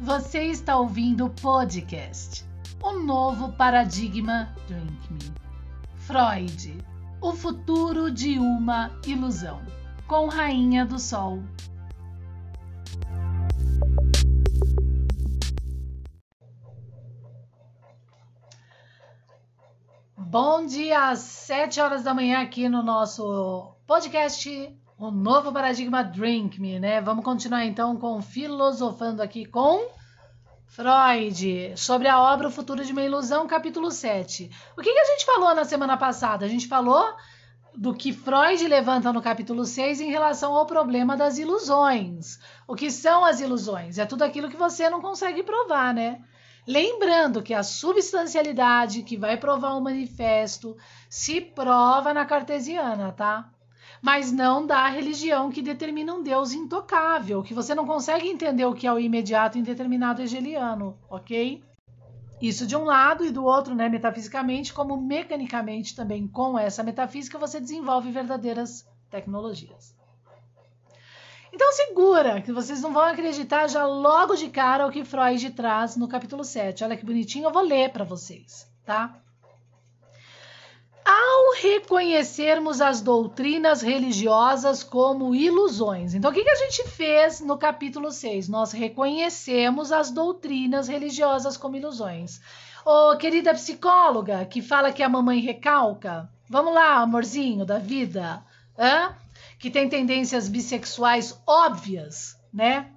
Você está ouvindo o podcast O Novo Paradigma Drink Me. Freud, o futuro de uma ilusão, com Rainha do Sol. Bom dia, às 7 horas da manhã aqui no nosso podcast o novo paradigma Drink Me, né? Vamos continuar então com filosofando aqui com Freud sobre a obra O Futuro de uma Ilusão, capítulo 7. O que, que a gente falou na semana passada? A gente falou do que Freud levanta no capítulo 6 em relação ao problema das ilusões. O que são as ilusões? É tudo aquilo que você não consegue provar, né? Lembrando que a substancialidade que vai provar o manifesto se prova na cartesiana, tá? Mas não da religião que determina um Deus intocável, que você não consegue entender o que é o imediato em determinado hegeliano, ok? Isso de um lado e do outro, né, metafisicamente, como mecanicamente também com essa metafísica você desenvolve verdadeiras tecnologias. Então segura, que vocês não vão acreditar já logo de cara o que Freud traz no capítulo 7. Olha que bonitinho, eu vou ler para vocês, tá? Reconhecermos as doutrinas religiosas como ilusões. Então, o que, que a gente fez no capítulo 6? Nós reconhecemos as doutrinas religiosas como ilusões. Ô, querida psicóloga, que fala que a mamãe recalca, vamos lá, amorzinho da vida, hã? que tem tendências bissexuais óbvias, né?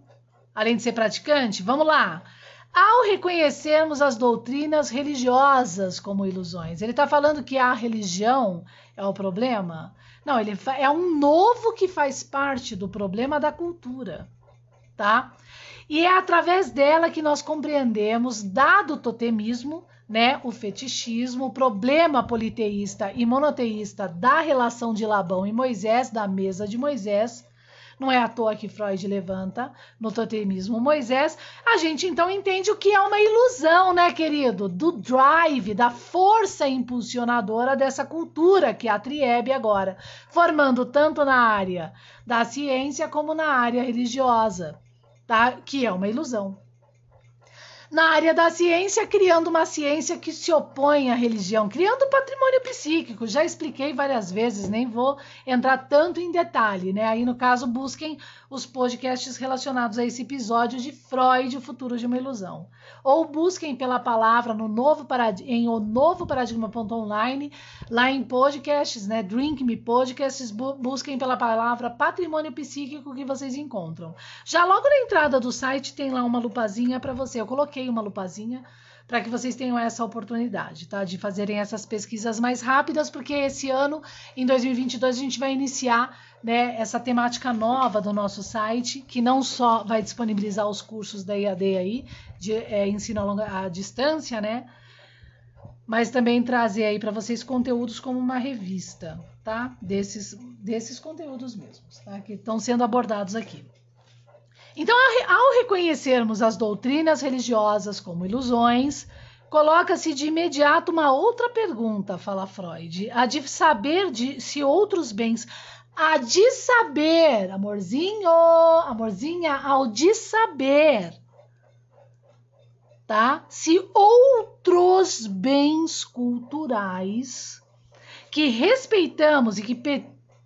Além de ser praticante, vamos lá ao reconhecermos as doutrinas religiosas como ilusões. Ele está falando que a religião é o problema? Não, ele é um novo que faz parte do problema da cultura, tá? E é através dela que nós compreendemos, dado o totemismo, né, o fetichismo, o problema politeísta e monoteísta da relação de Labão e Moisés, da mesa de Moisés, não é à toa que Freud levanta no totemismo Moisés, a gente então entende o que é uma ilusão, né, querido? Do drive, da força impulsionadora dessa cultura que é a Triebe agora, formando tanto na área da ciência como na área religiosa, tá? Que é uma ilusão na área da ciência, criando uma ciência que se opõe à religião, criando patrimônio psíquico. Já expliquei várias vezes, nem vou entrar tanto em detalhe, né? Aí, no caso, busquem os podcasts relacionados a esse episódio de Freud, o futuro de uma ilusão. Ou busquem pela palavra no novo parad... em o novo paradigma.online, lá em podcasts, né? Drink Me Podcasts, bu busquem pela palavra patrimônio psíquico que vocês encontram. Já logo na entrada do site tem lá uma lupazinha para você. Eu coloquei coloquei uma lupazinha para que vocês tenham essa oportunidade, tá? De fazerem essas pesquisas mais rápidas, porque esse ano, em 2022, a gente vai iniciar né, essa temática nova do nosso site, que não só vai disponibilizar os cursos da IAD aí, de é, ensino a, longa, à distância, né? Mas também trazer aí para vocês conteúdos como uma revista, tá? Desses, desses conteúdos mesmos, tá? Que estão sendo abordados aqui. Então, ao reconhecermos as doutrinas religiosas como ilusões, coloca-se de imediato uma outra pergunta, fala Freud, a de saber de, se outros bens, a de saber, amorzinho, amorzinha, ao de saber, tá? Se outros bens culturais que respeitamos e que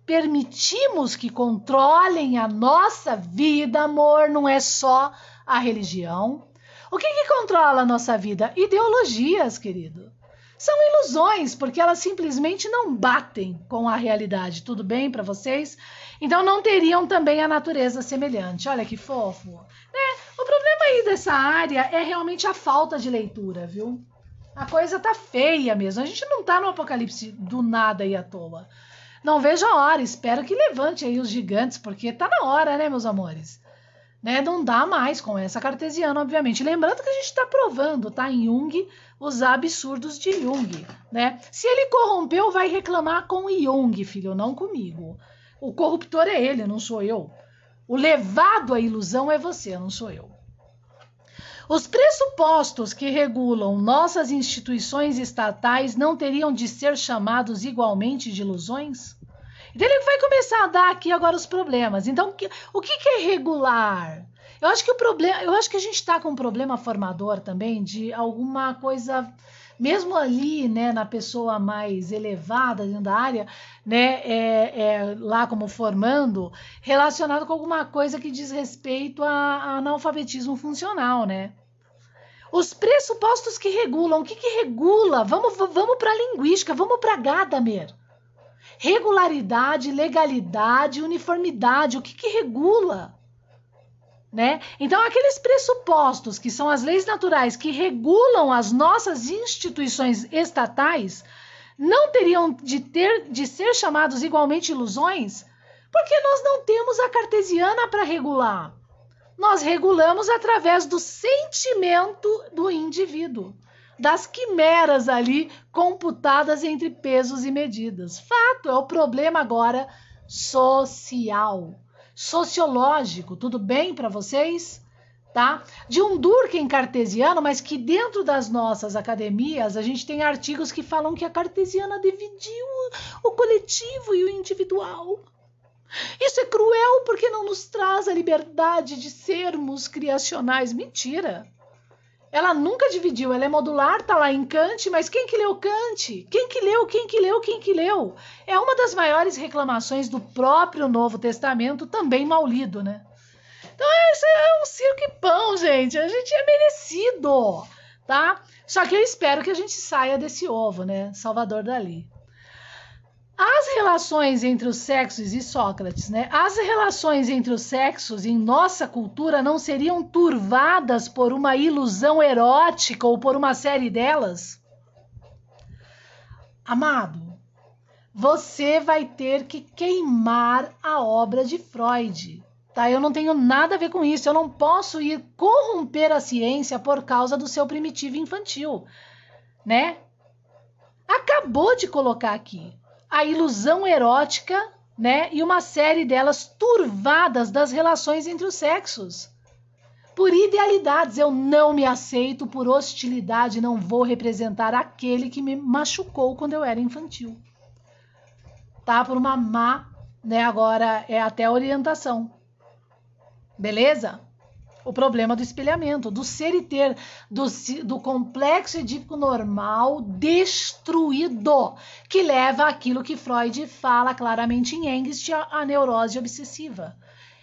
permitimos que controlem a nossa vida, amor, não é só a religião. O que, que controla a nossa vida? Ideologias, querido. São ilusões, porque elas simplesmente não batem com a realidade. Tudo bem para vocês? Então não teriam também a natureza semelhante. Olha que fofo. Né? O problema aí dessa área é realmente a falta de leitura, viu? A coisa tá feia mesmo. A gente não tá no apocalipse do nada aí à toa. Não vejo a hora, espero que levante aí os gigantes, porque tá na hora, né, meus amores? Né? Não dá mais com essa cartesiana, obviamente. Lembrando que a gente está provando, tá? Em Jung, os absurdos de Jung, né? Se ele corrompeu, vai reclamar com Jung, filho, não comigo. O corruptor é ele, não sou eu. O levado à ilusão é você, não sou eu. Os pressupostos que regulam nossas instituições estatais não teriam de ser chamados igualmente de ilusões? Então ele vai começar a dar aqui agora os problemas. Então, o que, é regular? Eu acho que o problema, eu acho que a gente está com um problema formador também de alguma coisa mesmo ali, né, na pessoa mais elevada dentro da área, né, é, é, lá como formando, relacionado com alguma coisa que diz respeito a, a analfabetismo funcional, né? Os pressupostos que regulam, o que, que regula? Vamos, vamos para a linguística, vamos para Gadamer. Regularidade, legalidade, uniformidade, o que, que regula? Né? Então, aqueles pressupostos que são as leis naturais que regulam as nossas instituições estatais não teriam de, ter, de ser chamados igualmente ilusões, porque nós não temos a cartesiana para regular. Nós regulamos através do sentimento do indivíduo, das quimeras ali computadas entre pesos e medidas. Fato, é o problema agora social sociológico, tudo bem para vocês? Tá? De um Durkheim cartesiano, mas que dentro das nossas academias a gente tem artigos que falam que a cartesiana dividiu o coletivo e o individual. Isso é cruel porque não nos traz a liberdade de sermos criacionais. Mentira! Ela nunca dividiu, ela é modular, tá lá em Kant, mas quem que leu Kant? Quem que leu, quem que leu, quem que leu? É uma das maiores reclamações do próprio Novo Testamento, também mal lido, né? Então isso é um circo e pão, gente. A gente é merecido, tá? Só que eu espero que a gente saia desse ovo, né? Salvador Dali. As relações entre os sexos e Sócrates, né? As relações entre os sexos em nossa cultura não seriam turvadas por uma ilusão erótica ou por uma série delas? Amado, você vai ter que queimar a obra de Freud. Tá? Eu não tenho nada a ver com isso. Eu não posso ir corromper a ciência por causa do seu primitivo infantil, né? Acabou de colocar aqui a ilusão erótica, né? E uma série delas turvadas das relações entre os sexos. Por idealidades, eu não me aceito, por hostilidade, não vou representar aquele que me machucou quando eu era infantil. Tá? Por uma má, né? Agora é até orientação. Beleza? O problema do espelhamento, do ser e ter, do, do complexo edípico normal destruído, que leva àquilo que Freud fala claramente em Engst, a, a neurose obsessiva.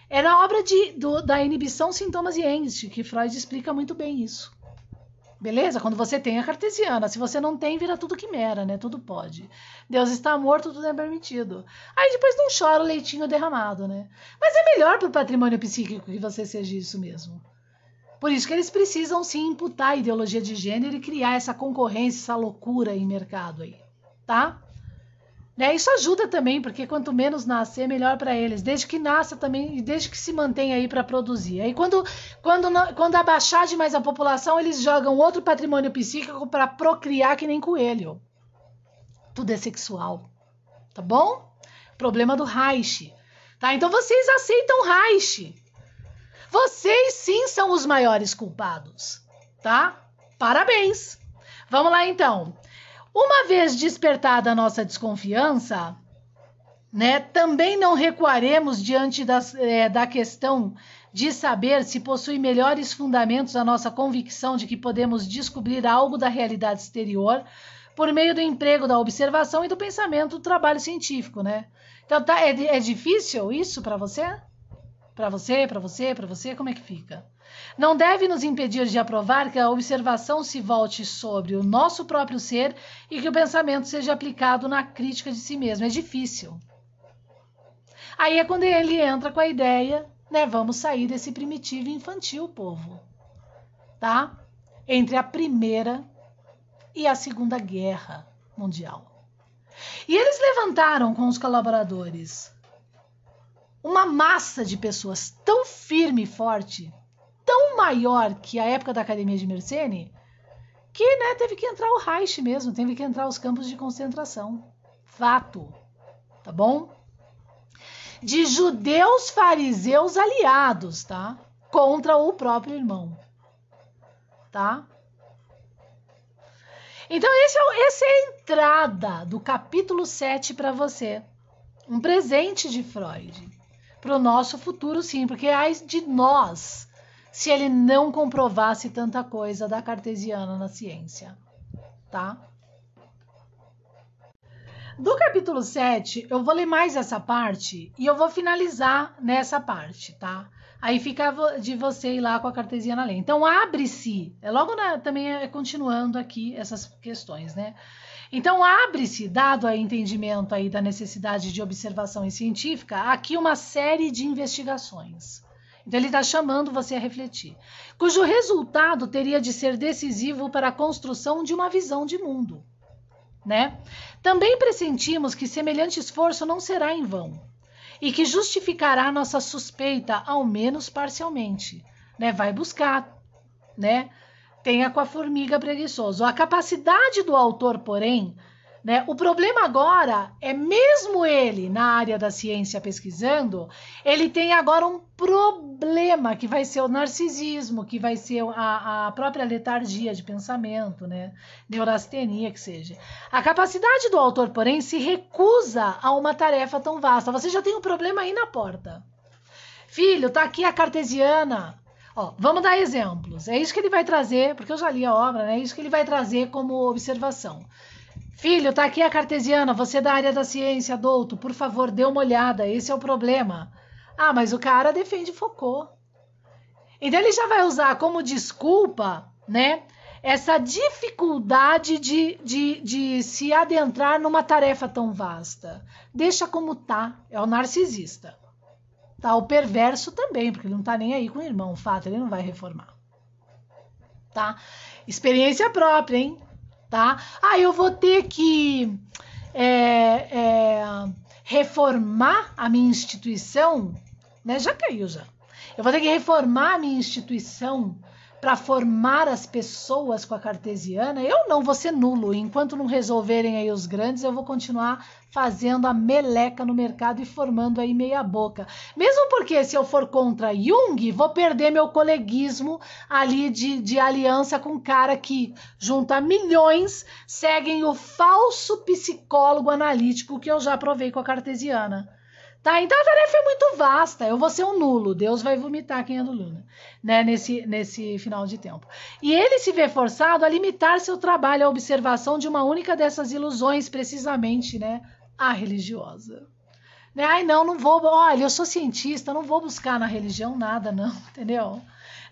É na obra de, do, da inibição, sintomas e Engst que Freud explica muito bem isso. Beleza? Quando você tem a cartesiana. Se você não tem, vira tudo quimera, né? Tudo pode. Deus está morto, tudo é permitido. Aí depois não chora o leitinho derramado, né? Mas é melhor para o patrimônio psíquico que você seja isso mesmo. Por isso que eles precisam sim imputar a ideologia de gênero e criar essa concorrência, essa loucura em mercado aí, tá? Né? Isso ajuda também, porque quanto menos nascer, melhor para eles. Desde que nasça também e desde que se mantenha aí para produzir. Aí quando, quando, quando abaixar demais a população, eles jogam outro patrimônio psíquico para procriar que nem coelho. Tudo é sexual. Tá bom? Problema do Reich. Tá? Então vocês aceitam Reich. Vocês sim são os maiores culpados. Tá? Parabéns. Vamos lá então. Uma vez despertada a nossa desconfiança, né, também não recuaremos diante das, é, da questão de saber se possui melhores fundamentos a nossa convicção de que podemos descobrir algo da realidade exterior por meio do emprego da observação e do pensamento do trabalho científico, né? Então, tá, é, é difícil isso para você? Para você, para você, para você, como é que fica? Não deve nos impedir de aprovar que a observação se volte sobre o nosso próprio ser e que o pensamento seja aplicado na crítica de si mesmo. É difícil. Aí é quando ele entra com a ideia, né? Vamos sair desse primitivo infantil, povo. Tá? Entre a primeira e a segunda guerra mundial. E eles levantaram com os colaboradores uma massa de pessoas tão firme e forte tão maior que a época da Academia de Mersenne que né, teve que entrar o Reich mesmo, teve que entrar os campos de concentração. Fato. Tá bom? De judeus fariseus aliados, tá? Contra o próprio irmão. Tá? Então, esse é, essa é a entrada do capítulo 7 para você. Um presente de Freud. Para o nosso futuro, sim, porque é de nós se ele não comprovasse tanta coisa da cartesiana na ciência, tá? Do capítulo 7, eu vou ler mais essa parte e eu vou finalizar nessa parte, tá? Aí fica de você ir lá com a cartesiana ler. Então, abre-se, é logo na, também é continuando aqui essas questões, né? Então, abre-se, dado o entendimento aí da necessidade de observação científica, aqui uma série de investigações. Então, ele está chamando você a refletir, cujo resultado teria de ser decisivo para a construção de uma visão de mundo. Né? Também pressentimos que semelhante esforço não será em vão e que justificará nossa suspeita, ao menos parcialmente. Né? Vai buscar, né? Tenha com a formiga preguiçoso. A capacidade do autor, porém, né, o problema agora é mesmo ele na área da ciência pesquisando, ele tem agora um problema que vai ser o narcisismo, que vai ser a, a própria letargia de pensamento, né, neurastenia que seja. A capacidade do autor, porém, se recusa a uma tarefa tão vasta. Você já tem um problema aí na porta. Filho, tá aqui a cartesiana. Ó, vamos dar exemplos. É isso que ele vai trazer, porque eu já li a obra, né? É isso que ele vai trazer como observação. Filho, tá aqui a cartesiana, você é da área da ciência, adulto, por favor, dê uma olhada, esse é o problema. Ah, mas o cara defende Foucault. Então ele já vai usar como desculpa, né? Essa dificuldade de, de, de se adentrar numa tarefa tão vasta. Deixa como tá, é o narcisista. Tá, o perverso também, porque ele não tá nem aí com o irmão, o fato, ele não vai reformar. Tá? Experiência própria, hein? Tá? Ah, eu vou ter que é, é, reformar a minha instituição, né? Já caiu já. Eu vou ter que reformar a minha instituição para formar as pessoas com a cartesiana, eu não vou ser nulo. Enquanto não resolverem aí os grandes, eu vou continuar fazendo a meleca no mercado e formando aí meia boca. Mesmo porque se eu for contra Jung, vou perder meu coleguismo ali de, de aliança com cara que junta milhões, seguem o falso psicólogo analítico que eu já provei com a cartesiana. Tá? Então a tarefa é muito vasta. Eu vou ser um nulo. Deus vai vomitar quem é do Luna, né? Nesse, nesse final de tempo. E ele se vê forçado a limitar seu trabalho à observação de uma única dessas ilusões, precisamente, né? A religiosa. Né? Ai, não, não vou. Olha, eu sou cientista, não vou buscar na religião nada, não, entendeu?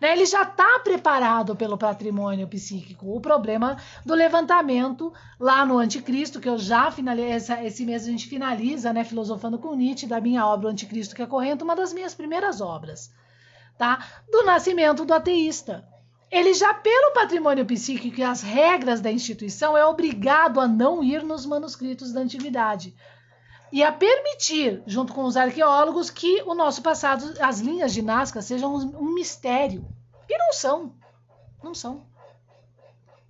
Né? Ele já está preparado pelo patrimônio psíquico. O problema do levantamento lá no Anticristo, que eu já finalizei, esse mês a gente finaliza, né, filosofando com Nietzsche, da minha obra O Anticristo que é corrente, uma das minhas primeiras obras, tá? Do nascimento do ateísta. Ele já, pelo patrimônio psíquico e as regras da instituição, é obrigado a não ir nos manuscritos da antiguidade e a permitir, junto com os arqueólogos, que o nosso passado, as linhas de Nazca, sejam um mistério. E não são. Não são.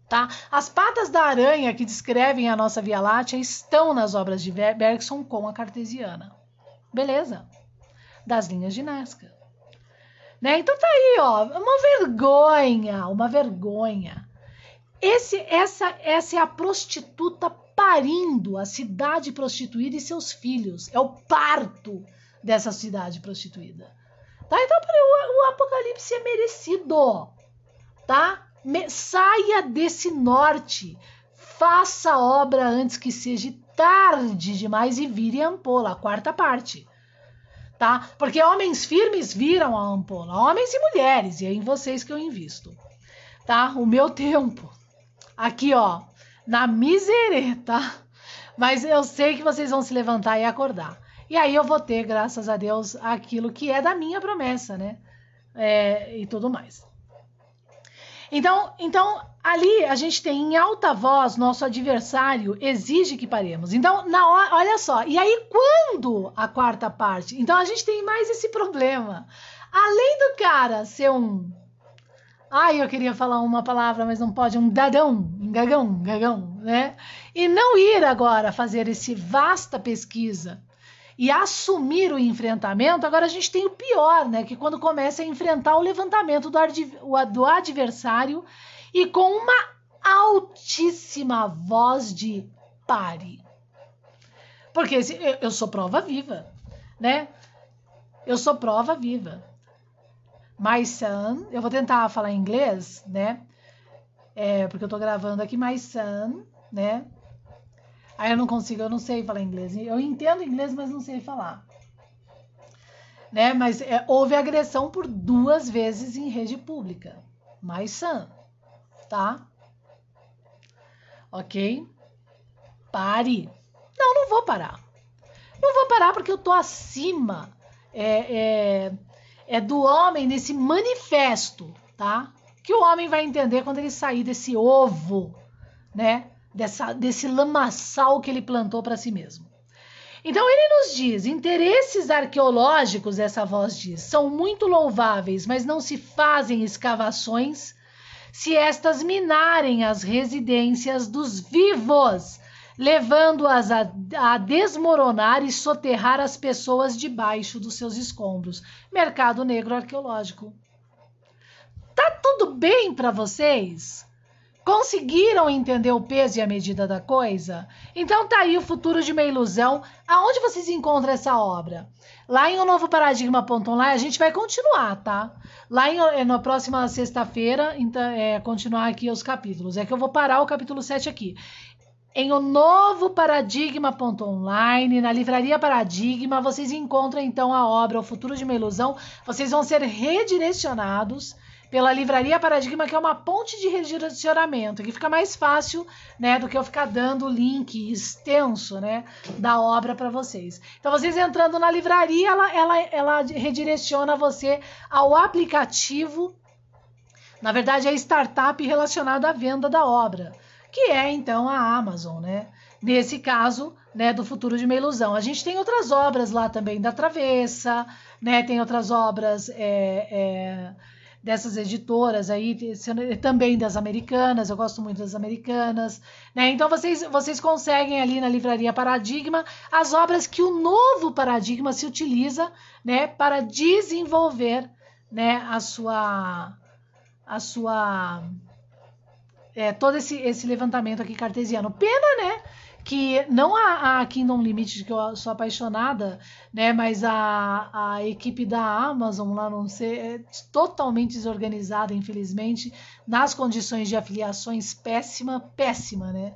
Tá? As patas da aranha que descrevem a nossa Via Láctea estão nas obras de Bergson com a cartesiana. Beleza? Das linhas de Nazca. Né? Então tá aí, ó, uma vergonha, uma vergonha. Esse, essa, essa é a prostituta parindo a cidade prostituída e seus filhos. É o parto dessa cidade prostituída. Tá? Então, o, o apocalipse é merecido. Tá? Me, saia desse norte. Faça a obra antes que seja tarde demais e vire a ampola, a quarta parte. Tá? Porque homens firmes viram a ampola, homens e mulheres, e é em vocês que eu invisto. Tá? O meu tempo. Aqui, ó, na misereta. Mas eu sei que vocês vão se levantar e acordar. E aí eu vou ter, graças a Deus, aquilo que é da minha promessa, né? É, e tudo mais. Então, então, ali a gente tem em alta voz, nosso adversário exige que paremos. Então, na hora, olha só, e aí quando a quarta parte? Então a gente tem mais esse problema. Além do cara ser um Ai, eu queria falar uma palavra, mas não pode. Um dadão, um gagão, um gagão, né? E não ir agora fazer esse vasta pesquisa e assumir o enfrentamento, agora a gente tem o pior, né? Que quando começa a enfrentar o levantamento do, do adversário e com uma altíssima voz de pare. Porque eu sou prova viva, né? Eu sou prova viva. My son, eu vou tentar falar inglês, né? É, porque eu tô gravando aqui my son, né? Aí eu não consigo, eu não sei falar inglês. Eu entendo inglês, mas não sei falar. Né? Mas é, houve agressão por duas vezes em rede pública. My son, tá? Ok? Pare. Não, não vou parar. Não vou parar porque eu tô acima é, é, é do homem nesse manifesto, tá? Que o homem vai entender quando ele sair desse ovo, né? Dessa, desse lamaçal que ele plantou para si mesmo. Então ele nos diz: interesses arqueológicos, essa voz diz, são muito louváveis, mas não se fazem escavações se estas minarem as residências dos vivos levando-as a, a, desmoronar e soterrar as pessoas debaixo dos seus escombros. Mercado negro arqueológico. Tá tudo bem para vocês? Conseguiram entender o peso e a medida da coisa? Então tá aí o futuro de uma ilusão. Aonde vocês encontram essa obra? Lá em o novo paradigma.online a gente vai continuar, tá? Lá em, eh, na próxima sexta-feira, então, é, continuar aqui os capítulos. É que eu vou parar o capítulo 7 aqui em o novo paradigma.online, na livraria Paradigma, vocês encontram então a obra O Futuro de uma Ilusão. Vocês vão ser redirecionados pela livraria Paradigma, que é uma ponte de redirecionamento, que fica mais fácil, né, do que eu ficar dando o link extenso, né, da obra para vocês. Então, vocês entrando na livraria, ela, ela, ela redireciona você ao aplicativo. Na verdade, é startup relacionado à venda da obra que é então a Amazon, né? Nesse caso, né, do futuro de uma ilusão. A gente tem outras obras lá também da Travessa, né? Tem outras obras é, é, dessas editoras aí, também das americanas. Eu gosto muito das americanas, né? Então vocês vocês conseguem ali na livraria Paradigma as obras que o novo paradigma se utiliza, né, para desenvolver, né, a sua a sua é, todo esse, esse levantamento aqui cartesiano. Pena, né? Que não a, a Kingdom Limited, que eu sou apaixonada, né? Mas a, a equipe da Amazon lá não sei, é totalmente desorganizada, infelizmente, nas condições de afiliações péssima, péssima, né?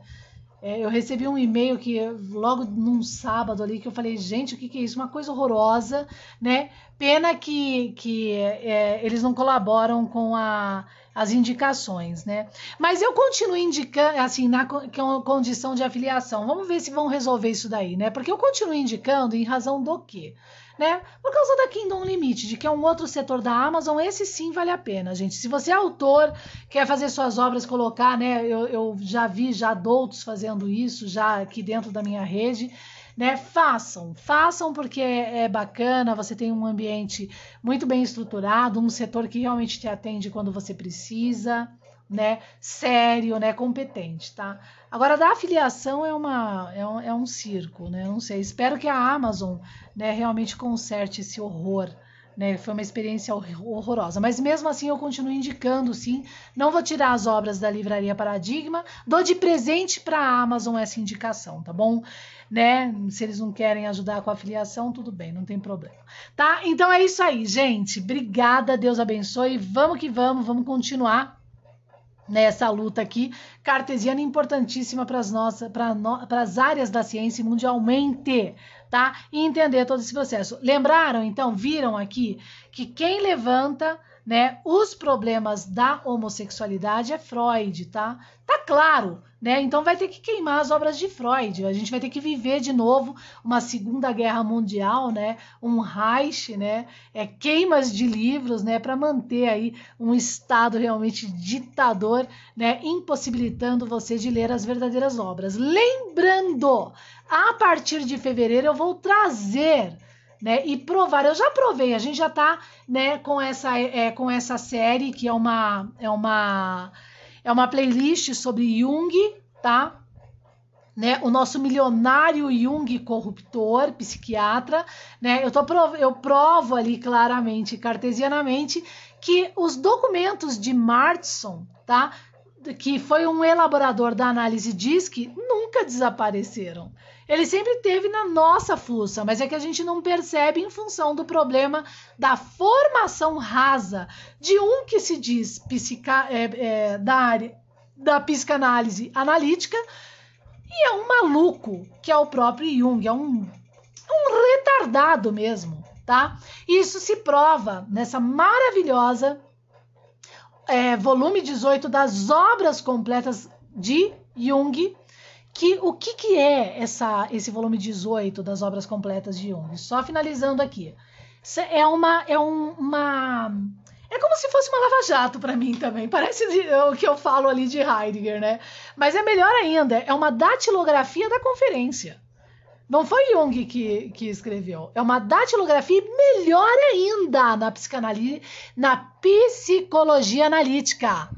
É, eu recebi um e-mail que logo num sábado ali que eu falei, gente, o que, que é isso? Uma coisa horrorosa, né? Pena que, que é, eles não colaboram com a, as indicações, né? Mas eu continuo indicando, assim, na condição de afiliação. Vamos ver se vão resolver isso daí, né? Porque eu continuo indicando em razão do quê? Né? Por causa da Kingdom Limited, que é um outro setor da Amazon, esse sim vale a pena, gente. Se você é autor, quer fazer suas obras, colocar, né? Eu, eu já vi já adultos fazendo isso, já aqui dentro da minha rede. Né, façam, façam porque é, é bacana, você tem um ambiente muito bem estruturado, um setor que realmente te atende quando você precisa, né, sério, né, competente, tá? Agora, da afiliação é, uma, é, um, é um circo, né? Não sei. Espero que a Amazon né, realmente conserte esse horror. Né? Foi uma experiência horrorosa. Mas mesmo assim, eu continuo indicando, sim. Não vou tirar as obras da Livraria Paradigma. Dou de presente para a Amazon essa indicação, tá bom? Né? Se eles não querem ajudar com a afiliação, tudo bem, não tem problema. Tá? Então é isso aí, gente. Obrigada, Deus abençoe. Vamos que vamos, vamos continuar nessa luta aqui cartesiana importantíssima para as nossas para as áreas da ciência mundialmente, tá? E entender todo esse processo. Lembraram então, viram aqui que quem levanta né, os problemas da homossexualidade é Freud, tá? Tá claro, né? Então vai ter que queimar as obras de Freud. A gente vai ter que viver de novo uma Segunda Guerra Mundial, né? Um Reich, né? É queimas de livros, né? Para manter aí um Estado realmente ditador, né? Impossibilitando você de ler as verdadeiras obras. Lembrando, a partir de fevereiro eu vou trazer né? E provar, eu já provei, a gente já tá, né, com essa, é, com essa série que é uma, é uma, é uma playlist sobre Jung, tá? Né, o nosso milionário Jung corruptor, psiquiatra, né? Eu, tô, eu provo ali claramente, cartesianamente, que os documentos de Martson, tá? Que foi um elaborador da análise DISC, nunca desapareceram. Ele sempre teve na nossa fuça, mas é que a gente não percebe em função do problema da formação rasa de um que se diz psica, é, é, da área da psicanálise analítica e é um maluco, que é o próprio Jung, é um, um retardado mesmo, tá? Isso se prova nessa maravilhosa é, volume 18 das obras completas de Jung, que o que, que é essa, esse volume 18 das obras completas de Jung? Só finalizando aqui. É uma, é um, uma é como se fosse uma lava-jato para mim também. Parece o que eu falo ali de Heidegger, né? Mas é melhor ainda, é uma datilografia da conferência. Não foi Jung que, que escreveu. É uma datilografia melhor ainda na psicanálise, na psicologia analítica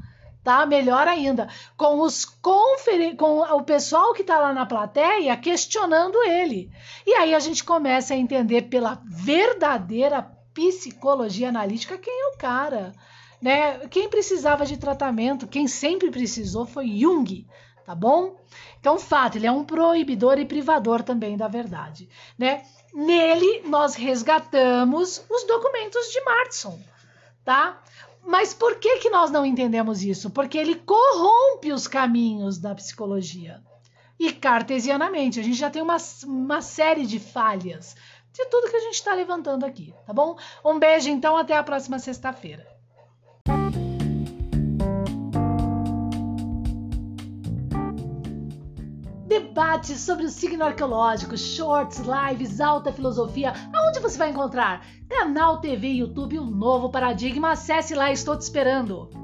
tá? Melhor ainda, com os conferen com o pessoal que está lá na plateia questionando ele. E aí a gente começa a entender pela verdadeira psicologia analítica quem é o cara, né? Quem precisava de tratamento, quem sempre precisou foi Jung, tá bom? Então, fato, ele é um proibidor e privador também da verdade, né? Nele nós resgatamos os documentos de Martson, tá? Mas por que, que nós não entendemos isso? Porque ele corrompe os caminhos da psicologia. E cartesianamente, a gente já tem uma, uma série de falhas de tudo que a gente está levantando aqui, tá bom? Um beijo, então, até a próxima sexta-feira. Debates sobre o signo arqueológico, shorts, lives, alta filosofia. Aonde você vai encontrar? Canal TV, YouTube, um novo paradigma. Acesse lá, estou te esperando.